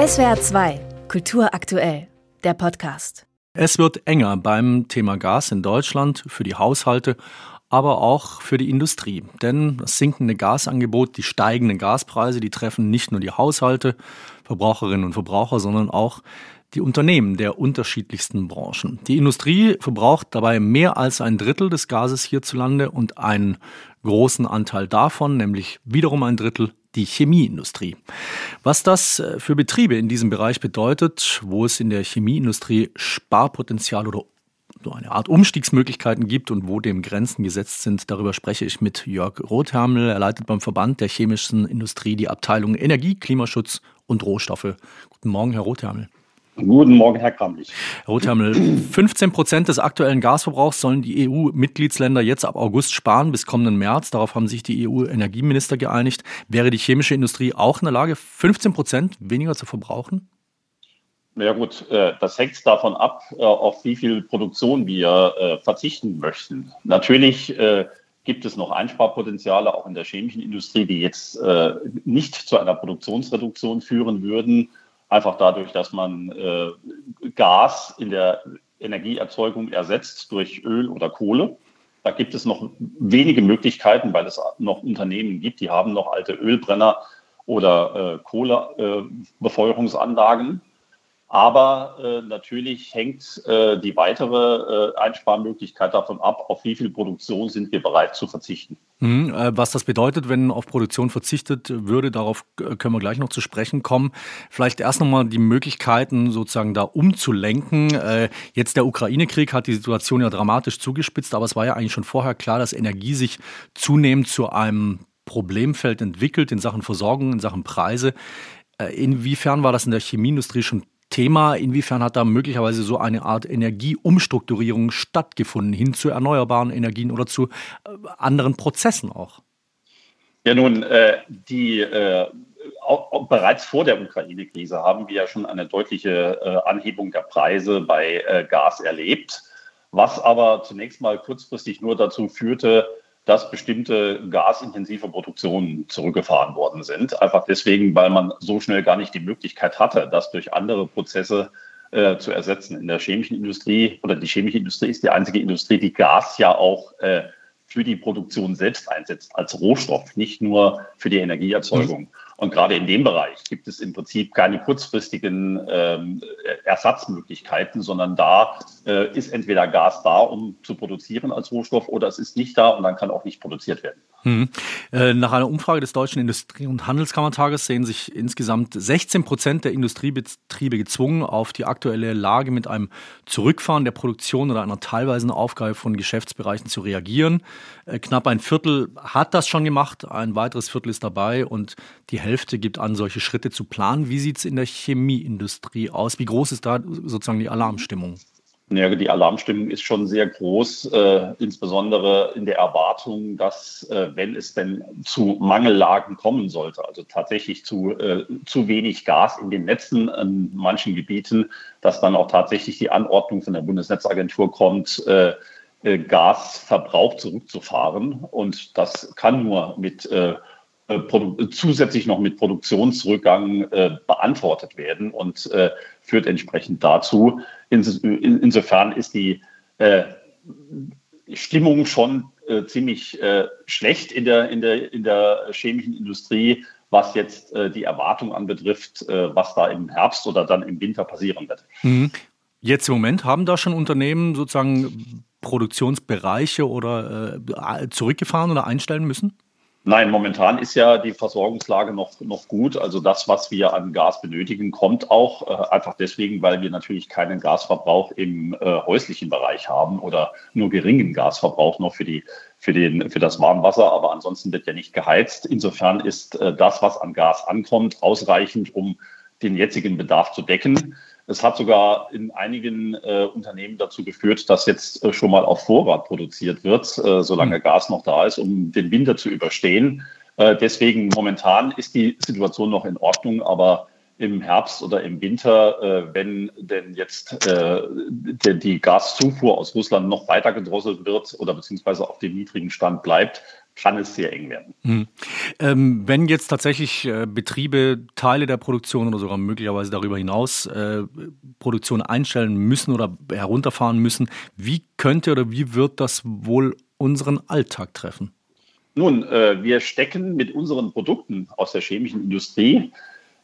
SWR 2, Kultur aktuell, der Podcast. Es wird enger beim Thema Gas in Deutschland für die Haushalte, aber auch für die Industrie. Denn das sinkende Gasangebot, die steigenden Gaspreise, die treffen nicht nur die Haushalte, Verbraucherinnen und Verbraucher, sondern auch die Unternehmen der unterschiedlichsten Branchen. Die Industrie verbraucht dabei mehr als ein Drittel des Gases hierzulande und einen großen Anteil davon, nämlich wiederum ein Drittel, die Chemieindustrie. Was das äh, für Betriebe in diesem Bereich bedeutet, wo es in der Chemieindustrie Sparpotenzial oder so eine Art Umstiegsmöglichkeiten gibt und wo dem Grenzen gesetzt sind. Darüber spreche ich mit Jörg Rothermel. Er leitet beim Verband der chemischen Industrie die Abteilung Energie, Klimaschutz und Rohstoffe. Guten Morgen, Herr Rothermel. Guten Morgen, Herr Kramlich. Herr Rothermel, 15 Prozent des aktuellen Gasverbrauchs sollen die EU-Mitgliedsländer jetzt ab August sparen bis kommenden März. Darauf haben sich die EU-Energieminister geeinigt. Wäre die chemische Industrie auch in der Lage, 15 Prozent weniger zu verbrauchen? Ja gut, äh, das hängt davon ab, äh, auf wie viel Produktion wir äh, verzichten möchten. Natürlich gibt es noch Einsparpotenziale auch in der chemischen Industrie, die jetzt nicht zu einer Produktionsreduktion führen würden einfach dadurch, dass man äh, Gas in der Energieerzeugung ersetzt durch Öl oder Kohle. Da gibt es noch wenige Möglichkeiten, weil es noch Unternehmen gibt, die haben noch alte Ölbrenner oder äh, Kohlebefeuerungsanlagen. Aber äh, natürlich hängt äh, die weitere äh, Einsparmöglichkeit davon ab, auf wie viel Produktion sind wir bereit zu verzichten. Mhm, äh, was das bedeutet, wenn auf Produktion verzichtet würde, darauf können wir gleich noch zu sprechen kommen. Vielleicht erst nochmal die Möglichkeiten sozusagen da umzulenken. Äh, jetzt der Ukraine-Krieg hat die Situation ja dramatisch zugespitzt, aber es war ja eigentlich schon vorher klar, dass Energie sich zunehmend zu einem Problemfeld entwickelt in Sachen Versorgung, in Sachen Preise. Äh, inwiefern war das in der Chemieindustrie schon Thema. Inwiefern hat da möglicherweise so eine Art Energieumstrukturierung stattgefunden, hin zu erneuerbaren Energien oder zu äh, anderen Prozessen auch? Ja, nun, äh, die äh, auch, bereits vor der Ukraine-Krise haben wir ja schon eine deutliche äh, Anhebung der Preise bei äh, Gas erlebt, was aber zunächst mal kurzfristig nur dazu führte, dass bestimmte gasintensive Produktionen zurückgefahren worden sind. Einfach deswegen, weil man so schnell gar nicht die Möglichkeit hatte, das durch andere Prozesse äh, zu ersetzen. In der chemischen Industrie oder die chemische Industrie ist die einzige Industrie, die Gas ja auch äh, für die Produktion selbst einsetzt, als Rohstoff, nicht nur für die Energieerzeugung. Und gerade in dem Bereich gibt es im Prinzip keine kurzfristigen ähm, Ersatzmöglichkeiten, sondern da äh, ist entweder Gas da, um zu produzieren als Rohstoff, oder es ist nicht da und dann kann auch nicht produziert werden. Hm. Äh, nach einer Umfrage des Deutschen Industrie- und Handelskammertages sehen sich insgesamt 16 Prozent der Industriebetriebe gezwungen, auf die aktuelle Lage mit einem Zurückfahren der Produktion oder einer teilweisen Aufgabe von Geschäftsbereichen zu reagieren. Äh, knapp ein Viertel hat das schon gemacht, ein weiteres Viertel ist dabei und die Hälfte gibt an, solche Schritte zu planen. Wie sieht es in der Chemieindustrie aus? Wie groß ist da sozusagen die Alarmstimmung? Ja, die Alarmstimmung ist schon sehr groß, äh, insbesondere in der Erwartung, dass, äh, wenn es denn zu Mangellagen kommen sollte, also tatsächlich zu, äh, zu wenig Gas in den Netzen in manchen Gebieten, dass dann auch tatsächlich die Anordnung von der Bundesnetzagentur kommt, äh, äh, Gasverbrauch zurückzufahren. Und das kann nur mit äh, zusätzlich noch mit Produktionsrückgang äh, beantwortet werden und äh, führt entsprechend dazu. Ins, in, insofern ist die äh, Stimmung schon äh, ziemlich äh, schlecht in der, in, der, in der chemischen Industrie, was jetzt die Erwartung anbetrifft, was da im Herbst oder dann im Winter passieren wird. Mhm. Jetzt im Moment haben da schon Unternehmen sozusagen Produktionsbereiche oder zurückgefahren oder einstellen müssen? Nein, momentan ist ja die Versorgungslage noch, noch gut. Also das, was wir an Gas benötigen, kommt auch äh, einfach deswegen, weil wir natürlich keinen Gasverbrauch im äh, häuslichen Bereich haben oder nur geringen Gasverbrauch noch für, die, für, den, für das Warmwasser. Aber ansonsten wird ja nicht geheizt. Insofern ist äh, das, was an Gas ankommt, ausreichend, um den jetzigen Bedarf zu decken. Es hat sogar in einigen äh, Unternehmen dazu geführt, dass jetzt äh, schon mal auf Vorrat produziert wird, äh, solange mhm. Gas noch da ist, um den Winter zu überstehen. Äh, deswegen momentan ist die Situation noch in Ordnung, aber im Herbst oder im Winter, äh, wenn denn jetzt äh, der, die Gaszufuhr aus Russland noch weiter gedrosselt wird oder beziehungsweise auf dem niedrigen Stand bleibt, kann es sehr eng werden. Hm. Ähm, wenn jetzt tatsächlich äh, Betriebe Teile der Produktion oder sogar möglicherweise darüber hinaus äh, Produktion einstellen müssen oder herunterfahren müssen, wie könnte oder wie wird das wohl unseren Alltag treffen? Nun, äh, wir stecken mit unseren Produkten aus der chemischen Industrie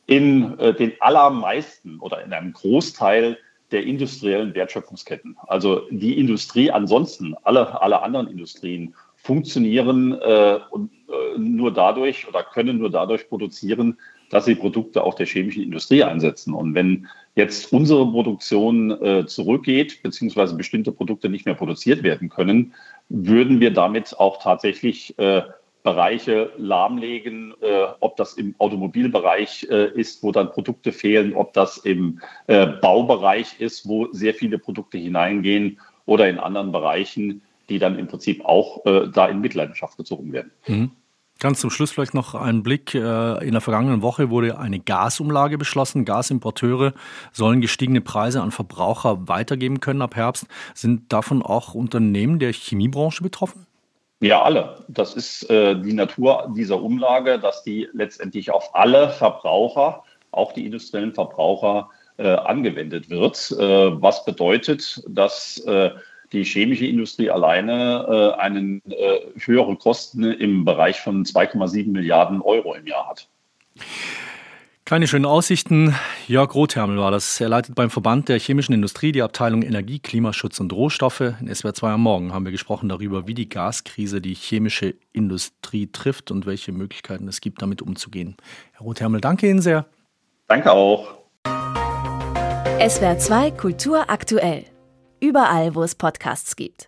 in äh, den allermeisten oder in einem Großteil der industriellen Wertschöpfungsketten. Also die Industrie ansonsten, alle, alle anderen Industrien funktionieren äh, und, äh, nur dadurch oder können nur dadurch produzieren, dass sie Produkte auch der chemischen Industrie einsetzen. Und wenn jetzt unsere Produktion äh, zurückgeht, beziehungsweise bestimmte Produkte nicht mehr produziert werden können, würden wir damit auch tatsächlich äh, Bereiche lahmlegen, äh, ob das im Automobilbereich äh, ist, wo dann Produkte fehlen, ob das im äh, Baubereich ist, wo sehr viele Produkte hineingehen oder in anderen Bereichen, die dann im Prinzip auch äh, da in Mitleidenschaft gezogen werden. Mhm. Ganz zum Schluss vielleicht noch ein Blick. Äh, in der vergangenen Woche wurde eine Gasumlage beschlossen. Gasimporteure sollen gestiegene Preise an Verbraucher weitergeben können ab Herbst. Sind davon auch Unternehmen der Chemiebranche betroffen? Ja, alle. Das ist äh, die Natur dieser Umlage, dass die letztendlich auf alle Verbraucher, auch die industriellen Verbraucher, äh, angewendet wird. Äh, was bedeutet, dass äh, die chemische Industrie alleine äh, einen äh, höhere Kosten im Bereich von 2,7 Milliarden Euro im Jahr hat. Keine schönen Aussichten. Jörg Rothermel war das. Er leitet beim Verband der chemischen Industrie die Abteilung Energie, Klimaschutz und Rohstoffe. In SWR 2 am Morgen haben wir gesprochen darüber, wie die Gaskrise die chemische Industrie trifft und welche Möglichkeiten es gibt, damit umzugehen. Herr Rothermel, danke Ihnen sehr. Danke auch. SWR 2 Kultur aktuell. Überall, wo es Podcasts gibt.